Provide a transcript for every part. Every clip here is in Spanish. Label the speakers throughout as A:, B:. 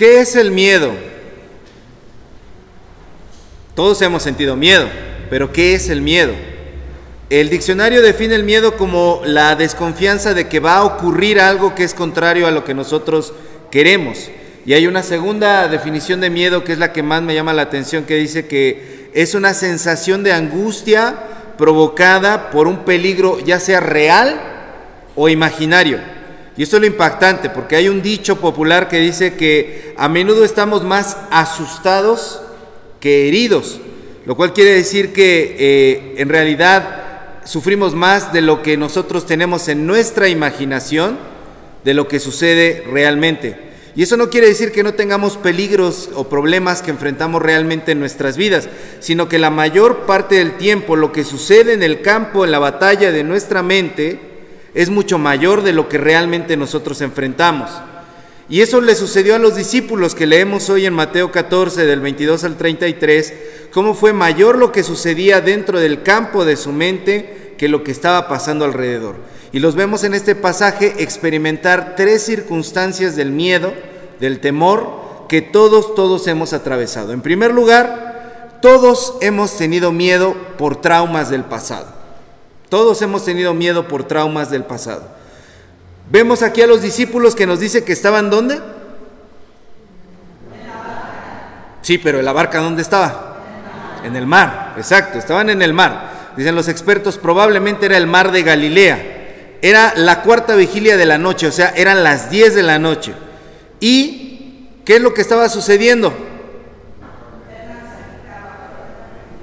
A: ¿Qué es el miedo? Todos hemos sentido miedo, pero ¿qué es el miedo? El diccionario define el miedo como la desconfianza de que va a ocurrir algo que es contrario a lo que nosotros queremos. Y hay una segunda definición de miedo que es la que más me llama la atención, que dice que es una sensación de angustia provocada por un peligro ya sea real o imaginario. Y esto es lo impactante, porque hay un dicho popular que dice que a menudo estamos más asustados que heridos, lo cual quiere decir que eh, en realidad sufrimos más de lo que nosotros tenemos en nuestra imaginación, de lo que sucede realmente. Y eso no quiere decir que no tengamos peligros o problemas que enfrentamos realmente en nuestras vidas, sino que la mayor parte del tiempo lo que sucede en el campo, en la batalla de nuestra mente, es mucho mayor de lo que realmente nosotros enfrentamos. Y eso le sucedió a los discípulos que leemos hoy en Mateo 14 del 22 al 33, cómo fue mayor lo que sucedía dentro del campo de su mente que lo que estaba pasando alrededor. Y los vemos en este pasaje experimentar tres circunstancias del miedo, del temor, que todos, todos hemos atravesado. En primer lugar, todos hemos tenido miedo por traumas del pasado. Todos hemos tenido miedo por traumas del pasado. Vemos aquí a los discípulos que nos dice que estaban ¿dónde? Sí, pero ¿en la barca dónde estaba? En el mar, exacto, estaban en el mar. Dicen los expertos, probablemente era el mar de Galilea. Era la cuarta vigilia de la noche, o sea, eran las 10 de la noche. ¿Y qué es lo que estaba sucediendo?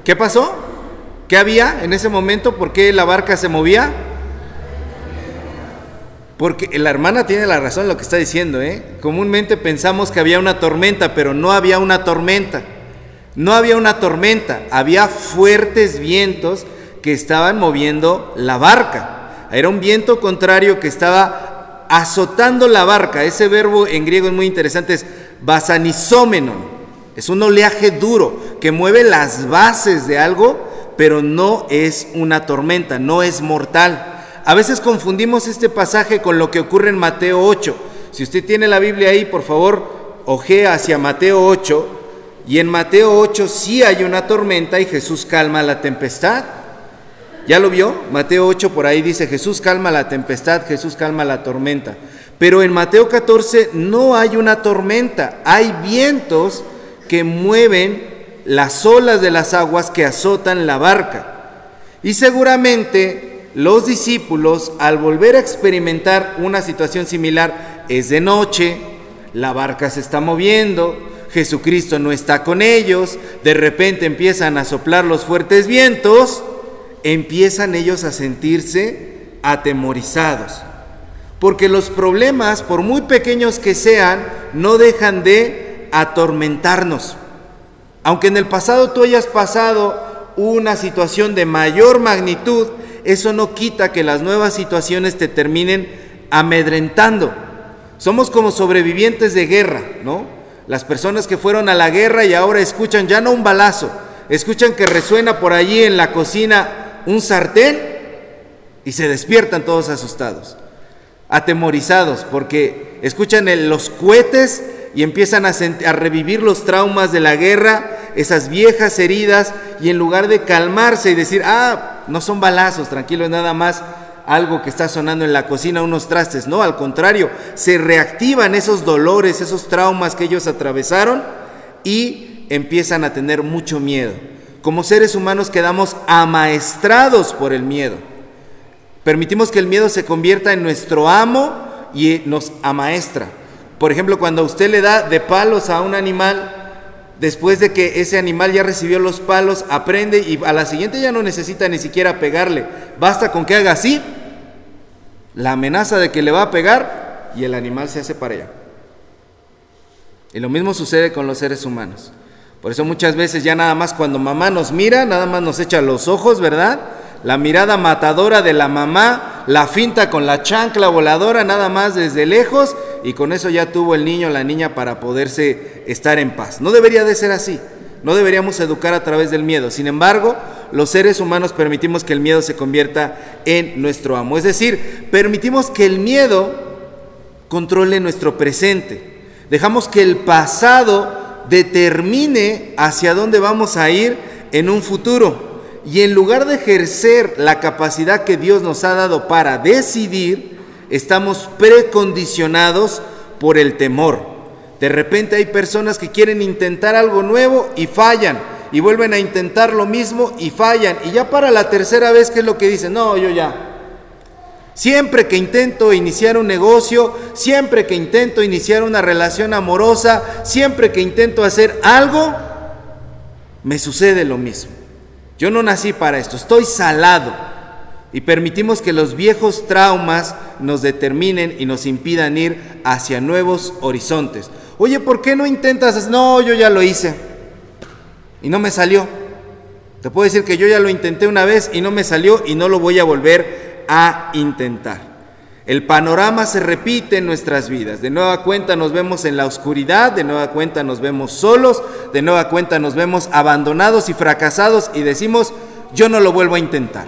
A: ¿Qué pasó? ¿Qué había en ese momento? ¿Por qué la barca se movía? Porque la hermana tiene la razón en lo que está diciendo, ¿eh? Comúnmente pensamos que había una tormenta, pero no había una tormenta. No había una tormenta, había fuertes vientos que estaban moviendo la barca. Era un viento contrario que estaba azotando la barca. Ese verbo en griego es muy interesante, es basanisómenon. Es un oleaje duro que mueve las bases de algo, pero no es una tormenta, no es mortal. A veces confundimos este pasaje con lo que ocurre en Mateo 8. Si usted tiene la Biblia ahí, por favor, ojea hacia Mateo 8. Y en Mateo 8 sí hay una tormenta y Jesús calma la tempestad. ¿Ya lo vio? Mateo 8 por ahí dice, Jesús calma la tempestad, Jesús calma la tormenta. Pero en Mateo 14 no hay una tormenta, hay vientos que mueven las olas de las aguas que azotan la barca. Y seguramente los discípulos, al volver a experimentar una situación similar, es de noche, la barca se está moviendo, Jesucristo no está con ellos, de repente empiezan a soplar los fuertes vientos, empiezan ellos a sentirse atemorizados. Porque los problemas, por muy pequeños que sean, no dejan de atormentarnos. Aunque en el pasado tú hayas pasado una situación de mayor magnitud, eso no quita que las nuevas situaciones te terminen amedrentando. Somos como sobrevivientes de guerra, ¿no? Las personas que fueron a la guerra y ahora escuchan ya no un balazo, escuchan que resuena por allí en la cocina un sartén y se despiertan todos asustados, atemorizados, porque escuchan los cohetes y empiezan a, a revivir los traumas de la guerra, esas viejas heridas, y en lugar de calmarse y decir, ah, no son balazos, tranquilo, es nada más algo que está sonando en la cocina, unos trastes. No, al contrario, se reactivan esos dolores, esos traumas que ellos atravesaron y empiezan a tener mucho miedo. Como seres humanos quedamos amaestrados por el miedo. Permitimos que el miedo se convierta en nuestro amo y nos amaestra. Por ejemplo, cuando usted le da de palos a un animal, después de que ese animal ya recibió los palos, aprende y a la siguiente ya no necesita ni siquiera pegarle. Basta con que haga así, la amenaza de que le va a pegar y el animal se hace para allá. Y lo mismo sucede con los seres humanos. Por eso muchas veces ya nada más cuando mamá nos mira, nada más nos echa los ojos, ¿verdad? La mirada matadora de la mamá, la finta con la chancla voladora, nada más desde lejos, y con eso ya tuvo el niño o la niña para poderse estar en paz. No debería de ser así. No deberíamos educar a través del miedo. Sin embargo, los seres humanos permitimos que el miedo se convierta en nuestro amo. Es decir, permitimos que el miedo controle nuestro presente. Dejamos que el pasado determine hacia dónde vamos a ir en un futuro. Y en lugar de ejercer la capacidad que Dios nos ha dado para decidir, estamos precondicionados por el temor. De repente hay personas que quieren intentar algo nuevo y fallan, y vuelven a intentar lo mismo y fallan. Y ya para la tercera vez, ¿qué es lo que dicen? No, yo ya. Siempre que intento iniciar un negocio, siempre que intento iniciar una relación amorosa, siempre que intento hacer algo, me sucede lo mismo. Yo no nací para esto, estoy salado. Y permitimos que los viejos traumas nos determinen y nos impidan ir hacia nuevos horizontes. Oye, ¿por qué no intentas? No, yo ya lo hice y no me salió. Te puedo decir que yo ya lo intenté una vez y no me salió y no lo voy a volver a intentar. El panorama se repite en nuestras vidas. De nueva cuenta nos vemos en la oscuridad, de nueva cuenta nos vemos solos, de nueva cuenta nos vemos abandonados y fracasados y decimos, yo no lo vuelvo a intentar.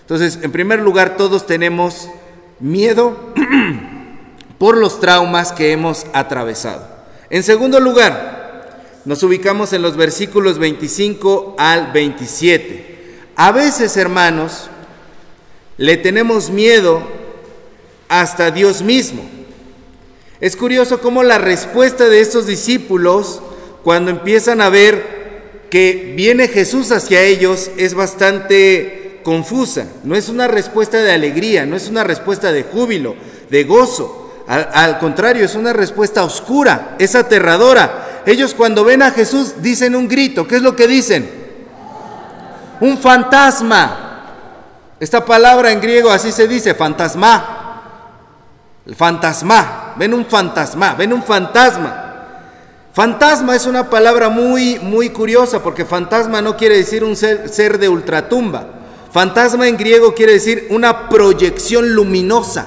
A: Entonces, en primer lugar, todos tenemos miedo por los traumas que hemos atravesado. En segundo lugar, nos ubicamos en los versículos 25 al 27. A veces, hermanos, le tenemos miedo hasta Dios mismo. Es curioso cómo la respuesta de estos discípulos, cuando empiezan a ver que viene Jesús hacia ellos, es bastante confusa. No es una respuesta de alegría, no es una respuesta de júbilo, de gozo. Al, contrario, es una respuesta oscura, es aterradora. Ellos cuando ven a Jesús dicen un grito. ¿Qué es lo que dicen? Un fantasma. Esta palabra en griego así se dice, fantasma. El fantasma, ven un fantasma, ven un fantasma. Fantasma es una palabra muy, muy curiosa porque fantasma no quiere decir un ser, ser de ultratumba. Fantasma en griego quiere decir una proyección luminosa.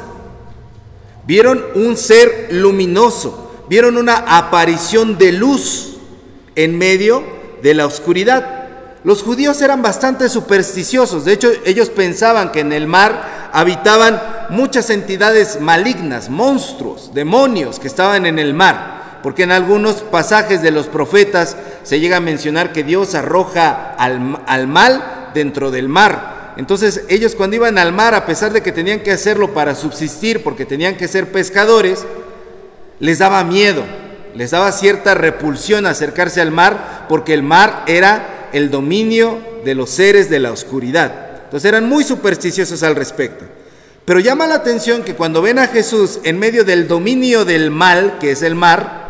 A: Vieron un ser luminoso, vieron una aparición de luz en medio de la oscuridad. Los judíos eran bastante supersticiosos, de hecho ellos pensaban que en el mar habitaban muchas entidades malignas, monstruos, demonios que estaban en el mar, porque en algunos pasajes de los profetas se llega a mencionar que Dios arroja al, mal dentro del mar. Entonces ellos cuando iban al mar, a pesar de que tenían que hacerlo para subsistir, porque tenían que ser pescadores, les daba miedo, les daba cierta repulsión acercarse al mar, porque el mar era el dominio de los seres de la oscuridad. Entonces eran muy supersticiosos al respecto. Pero llama la atención que cuando ven a Jesús en medio del dominio del mal, que es el mar,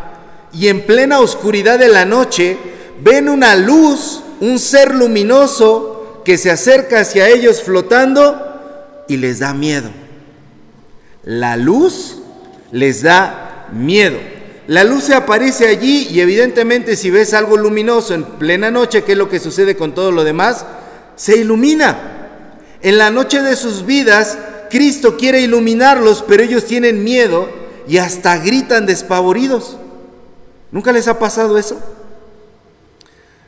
A: y en plena oscuridad de la noche, ven una luz, un ser luminoso que se acerca hacia ellos flotando y les da miedo. La luz les da miedo. La luz se aparece allí y evidentemente si ves algo luminoso en plena noche, que es lo que sucede con todo lo demás, se ilumina. En la noche de sus vidas Cristo quiere iluminarlos, pero ellos tienen miedo y hasta gritan despavoridos. ¿Nunca les ha pasado eso?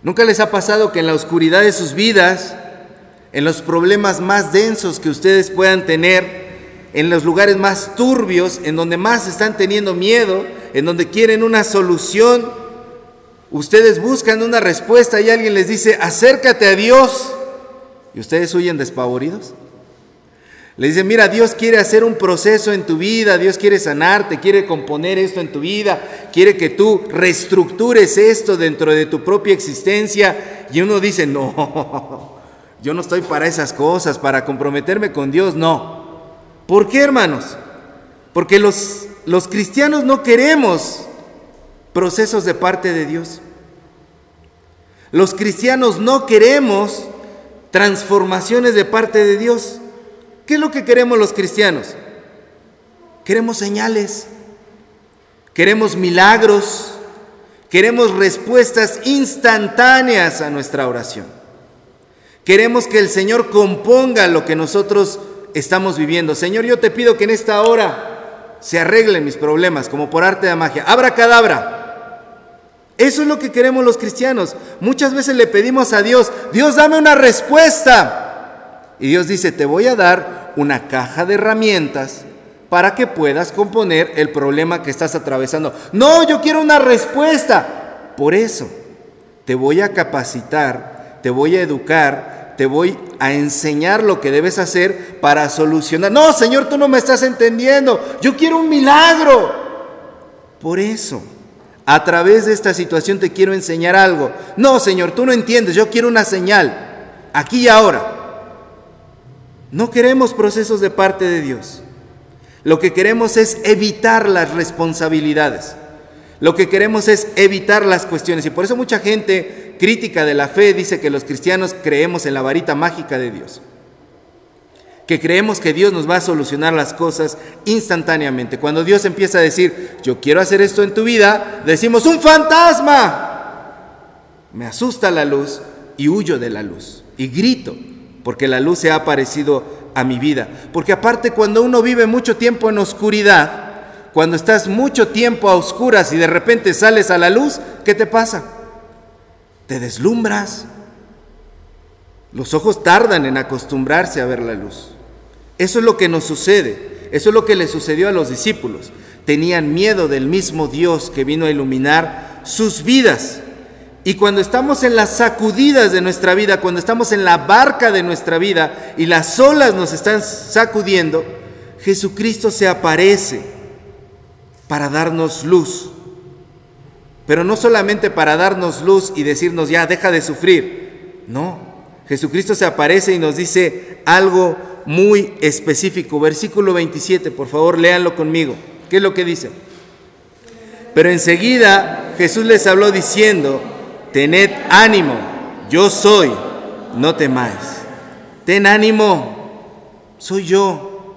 A: ¿Nunca les ha pasado que en la oscuridad de sus vidas, en los problemas más densos que ustedes puedan tener, en los lugares más turbios, en donde más están teniendo miedo, en donde quieren una solución, ustedes buscan una respuesta y alguien les dice, acércate a Dios, y ustedes huyen despavoridos? Le dice, mira, Dios quiere hacer un proceso en tu vida, Dios quiere sanarte, quiere componer esto en tu vida, quiere que tú reestructures esto dentro de tu propia existencia. Y uno dice, no, yo no estoy para esas cosas, para comprometerme con Dios, no. ¿Por qué, hermanos? Porque los, los cristianos no queremos procesos de parte de Dios. Los cristianos no queremos transformaciones de parte de Dios. ¿Qué es lo que queremos los cristianos? Queremos señales, queremos milagros, queremos respuestas instantáneas a nuestra oración. Queremos que el Señor componga lo que nosotros estamos viviendo. Señor, yo te pido que en esta hora se arreglen mis problemas, como por arte de magia. Abra cadabra. Eso es lo que queremos los cristianos. Muchas veces le pedimos a Dios, Dios dame una respuesta. Y Dios dice, te voy a dar una caja de herramientas para que puedas componer el problema que estás atravesando. No, yo quiero una respuesta. Por eso te voy a capacitar, te voy a educar, te voy a enseñar lo que debes hacer para solucionar. No, Señor, tú no me estás entendiendo. Yo quiero un milagro. Por eso, a través de esta situación te quiero enseñar algo. No, Señor, tú no entiendes. Yo quiero una señal. Aquí y ahora. No queremos procesos de parte de Dios. Lo que queremos es evitar las responsabilidades. Lo que queremos es evitar las cuestiones. Y por eso mucha gente crítica de la fe dice que los cristianos creemos en la varita mágica de Dios. Que creemos que Dios nos va a solucionar las cosas instantáneamente. Cuando Dios empieza a decir, yo quiero hacer esto en tu vida, decimos, un fantasma. Me asusta la luz y huyo de la luz. Y grito, porque la luz se ha aparecido a mi vida. Porque aparte cuando uno vive mucho tiempo en oscuridad, cuando estás mucho tiempo a oscuras y de repente sales a la luz, ¿qué te pasa? Te deslumbras. Los ojos tardan en acostumbrarse a ver la luz. Eso es lo que nos sucede. Eso es lo que le sucedió a los discípulos. Tenían miedo del mismo Dios que vino a iluminar sus vidas. Y cuando estamos en las sacudidas de nuestra vida, cuando estamos en la barca de nuestra vida y las olas nos están sacudiendo, Jesucristo se aparece para darnos luz. Pero no solamente para darnos luz y decirnos ya, deja de sufrir. No, Jesucristo se aparece y nos dice algo muy específico. Versículo 27, por favor, léanlo conmigo. ¿Qué es lo que dice? Pero enseguida Jesús les habló diciendo, tened ánimo, yo soy, no temáis. Ten ánimo, soy yo,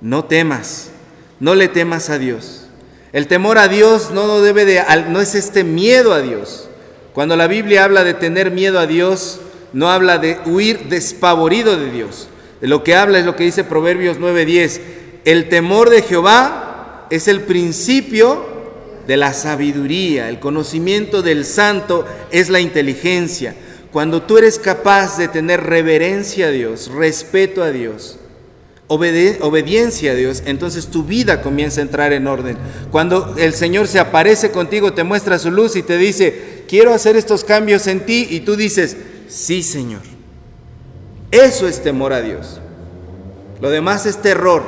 A: no temas, no le temas a Dios. El temor a Dios no debe de, no es este miedo a Dios. Cuando la Biblia habla de tener miedo a Dios, no habla de huir despavorido de Dios. De lo que habla es lo que dice Proverbios 9:10. El temor de Jehová es el principio de la sabiduría, el conocimiento del santo es la inteligencia. Cuando tú eres capaz de tener reverencia a Dios, respeto a Dios, obediencia a Dios, entonces tu vida comienza a entrar en orden. Cuando el Señor se aparece contigo, te muestra su luz y te dice, quiero hacer estos cambios en ti, y tú dices, sí Señor. Eso es temor a Dios. Lo demás es terror.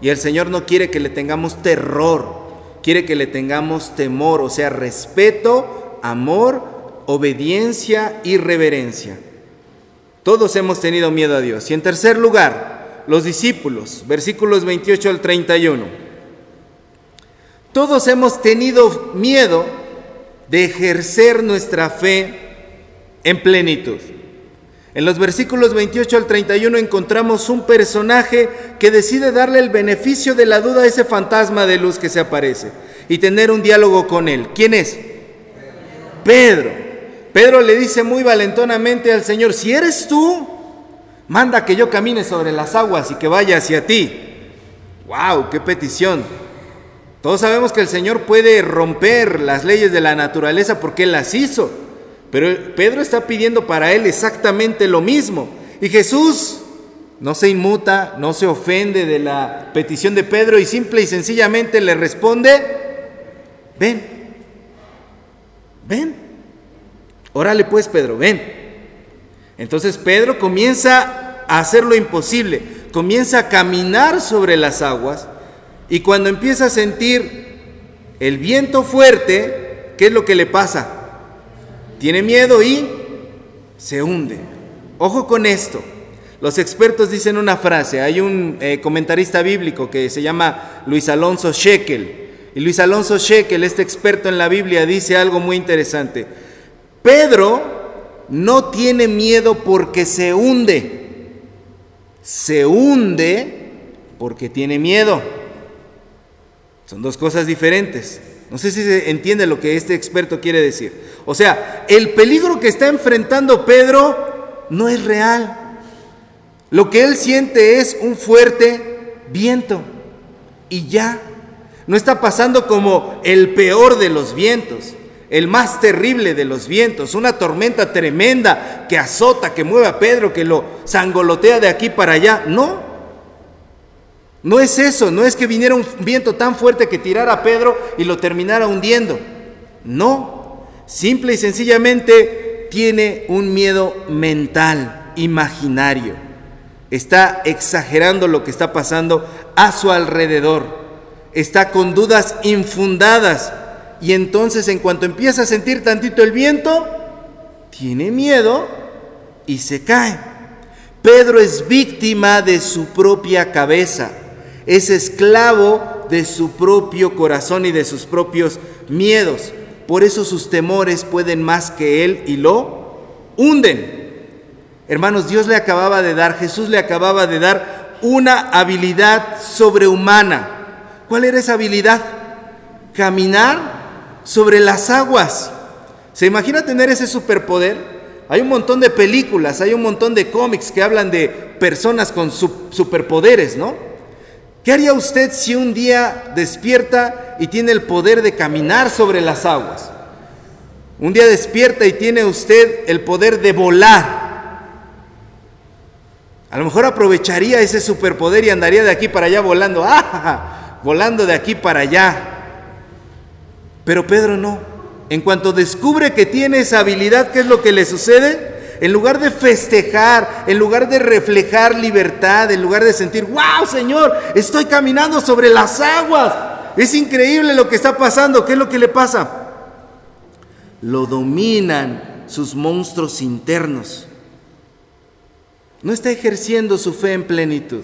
A: Y el Señor no quiere que le tengamos terror quiere que le tengamos temor, o sea, respeto, amor, obediencia y reverencia. Todos hemos tenido miedo a Dios. Y en tercer lugar, los discípulos, versículos 28 al 31. Todos hemos tenido miedo de ejercer nuestra fe en plenitud. En los versículos 28 al 31 encontramos un personaje que decide darle el beneficio de la duda a ese fantasma de luz que se aparece y tener un diálogo con él. ¿Quién es? Pedro. Pedro le dice muy valentonamente al Señor, si eres tú, manda que yo camine sobre las aguas y que vaya hacia ti. ¡Wow! ¡Qué petición! Todos sabemos que el Señor puede romper las leyes de la naturaleza porque Él las hizo. Pero Pedro está pidiendo para él exactamente lo mismo. Y Jesús no se inmuta, no se ofende de la petición de Pedro y simple y sencillamente le responde, ven, ven, órale pues Pedro, ven. Entonces Pedro comienza a hacer lo imposible, comienza a caminar sobre las aguas y cuando empieza a sentir el viento fuerte, ¿qué es lo que le pasa? tiene miedo y se hunde. Ojo con esto. Los expertos dicen una frase. Hay un eh, comentarista bíblico que se llama Luis Alonso Shekel. Y Luis Alonso Shekel, este experto en la Biblia, dice algo muy interesante. Pedro no tiene miedo porque se hunde. Se hunde porque tiene miedo. Son dos cosas diferentes. No sé si se entiende lo que este experto quiere decir. O sea, el peligro que está enfrentando Pedro no es real. Lo que él siente es un fuerte viento y ya. No está pasando como el peor de los vientos, el más terrible de los vientos, una tormenta tremenda que azota, que mueve a Pedro, que lo sangolotea de aquí para allá. No. No es eso, no es que viniera un viento tan fuerte que tirara a Pedro y lo terminara hundiendo. No, simple y sencillamente tiene un miedo mental, imaginario. Está exagerando lo que está pasando a su alrededor. Está con dudas infundadas. Y entonces en cuanto empieza a sentir tantito el viento, tiene miedo y se cae. Pedro es víctima de su propia cabeza es esclavo de su propio corazón y de sus propios miedos. Por eso sus temores pueden más que él y lo hunden. Hermanos, Dios le acababa de dar, Jesús le acababa de dar una habilidad sobrehumana. ¿Cuál era esa habilidad? Caminar sobre las aguas. ¿Se imagina tener ese superpoder? Hay un montón de películas, hay un montón de cómics que hablan de personas con superpoderes, ¿no? ¿Qué haría usted si un día despierta y tiene el poder de caminar sobre las aguas? Un día despierta y tiene usted el poder de volar. A lo mejor aprovecharía ese superpoder y andaría de aquí para allá volando, ¡ah! volando de aquí para allá. Pero Pedro no. En cuanto descubre que tiene esa habilidad, ¿qué es lo que le sucede? En lugar de festejar, en lugar de reflejar libertad, en lugar de sentir, wow Señor, estoy caminando sobre las aguas. Es increíble lo que está pasando. ¿Qué es lo que le pasa? Lo dominan sus monstruos internos. No está ejerciendo su fe en plenitud.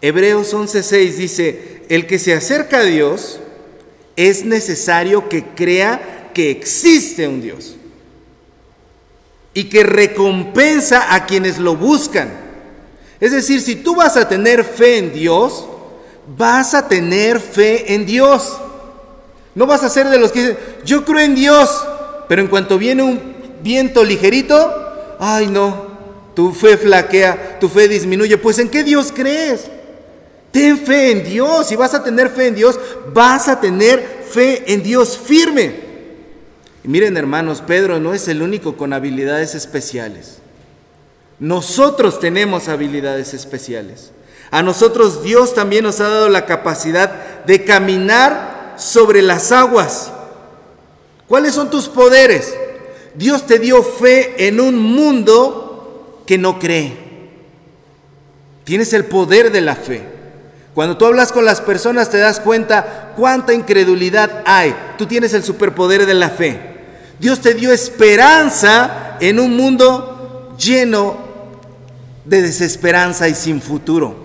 A: Hebreos 11:6 dice, el que se acerca a Dios es necesario que crea que existe un Dios y que recompensa a quienes lo buscan. Es decir, si tú vas a tener fe en Dios, vas a tener fe en Dios. No vas a ser de los que dicen, yo creo en Dios, pero en cuanto viene un viento ligerito, ay no, tu fe flaquea, tu fe disminuye. Pues ¿en qué Dios crees? Ten fe en Dios. Si vas a tener fe en Dios, vas a tener fe en Dios firme. Y miren hermanos, Pedro no es el único con habilidades especiales. Nosotros tenemos habilidades especiales. A nosotros Dios también nos ha dado la capacidad de caminar sobre las aguas. ¿Cuáles son tus poderes? Dios te dio fe en un mundo que no cree. Tienes el poder de la fe. Cuando tú hablas con las personas te das cuenta cuánta incredulidad hay. Tú tienes el superpoder de la fe. Dios te dio esperanza en un mundo lleno de desesperanza y sin futuro.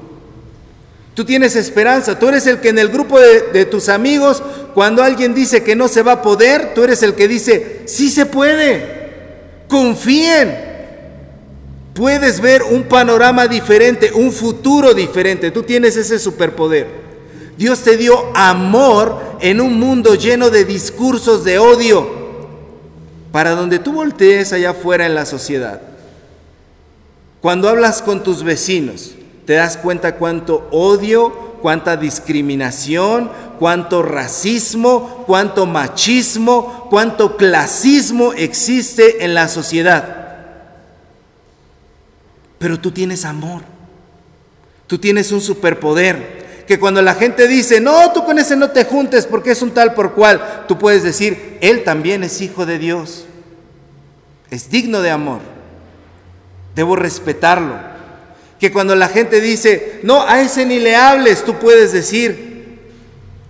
A: Tú tienes esperanza, tú eres el que en el grupo de, tus amigos, cuando alguien dice que no se va a poder, tú eres el que dice, sí se puede, confíen. Puedes ver un panorama diferente, un futuro diferente, tú tienes ese superpoder. Dios te dio amor en un mundo lleno de discursos de odio, para donde tú voltees allá afuera en la sociedad. Cuando hablas con tus vecinos, te das cuenta cuánto odio, cuánta discriminación, cuánto racismo, cuánto machismo, cuánto clasismo existe en la sociedad. Pero tú tienes amor, tú tienes un superpoder, que cuando la gente dice, no, tú con ese no te juntes porque es un tal por cual, tú puedes decir, él también es hijo de Dios. Es digno de amor. Debo respetarlo. Que cuando la gente dice, no, a ese ni le hables, tú puedes decir,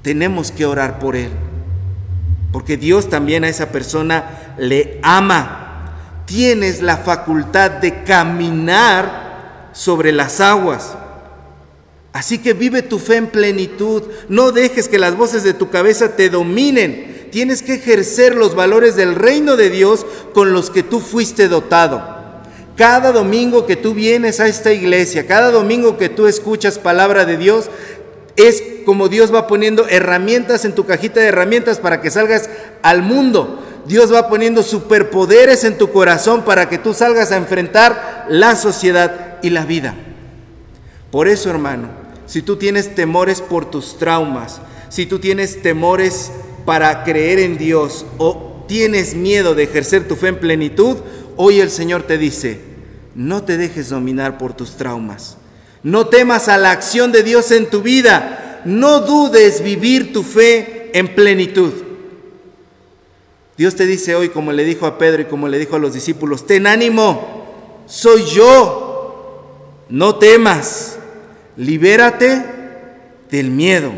A: tenemos que orar por él. Porque Dios también a esa persona le ama. Tienes la facultad de caminar sobre las aguas. Así que vive tu fe en plenitud. No dejes que las voces de tu cabeza te dominen. Tienes que ejercer los valores del reino de Dios con los que tú fuiste dotado. Cada domingo que tú vienes a esta iglesia, cada domingo que tú escuchas palabra de Dios, es como Dios va poniendo herramientas en tu cajita de herramientas para que salgas al mundo. Dios va poniendo superpoderes en tu corazón para que tú salgas a enfrentar la sociedad y la vida. Por eso, hermano, si tú tienes temores por tus traumas, si tú tienes temores para creer en Dios o tienes miedo de ejercer tu fe en plenitud, hoy el Señor te dice, no te dejes dominar por tus traumas, No temas a la acción de Dios en tu vida. No dudes vivir tu fe en plenitud. Dios te dice hoy, como le dijo a Pedro y como le dijo a los discípulos, ten ánimo, soy yo. No temas, libérate del miedo,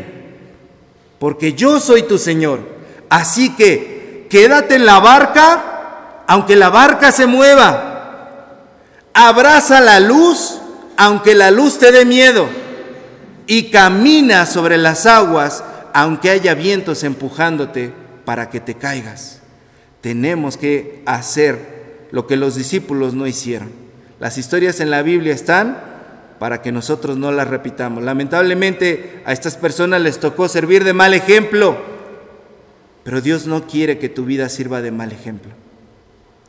A: porque yo soy tu Señor. Así que quédate en la barca, aunque la barca se mueva. Abraza la luz aunque la luz te dé miedo, y camina sobre las aguas, aunque haya vientos empujándote para que te caigas. Tenemos que hacer lo que los discípulos no hicieron. Las historias en la Biblia están para que nosotros no las repitamos. Lamentablemente a estas personas les tocó servir de mal ejemplo, pero Dios no quiere que tu vida sirva de mal ejemplo.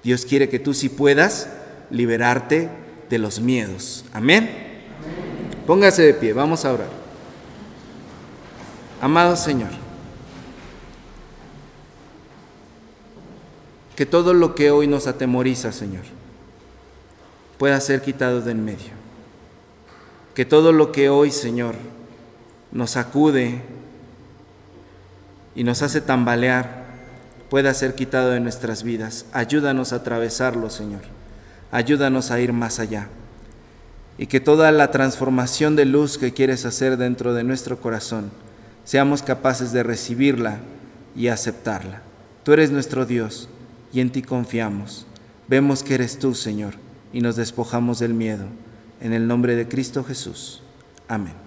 A: Dios quiere que tú sí puedas liberarte de los miedos. Amén. Póngase de pie, vamos a orar. Amado Señor, que todo lo que hoy nos atemoriza, Señor, pueda ser quitado de en medio. Que todo lo que hoy, Señor, nos acude y nos hace tambalear, pueda ser quitado de nuestras vidas. Ayúdanos a atravesarlo, Señor ayúdanos a ir más allá. Y que toda la transformación de luz que quieres hacer dentro de nuestro corazón, seamos capaces de recibirla y aceptarla. Tú eres nuestro Dios y en ti confiamos. Vemos que eres tú, Señor, y nos despojamos del miedo. En el nombre de Cristo Jesús. Amén.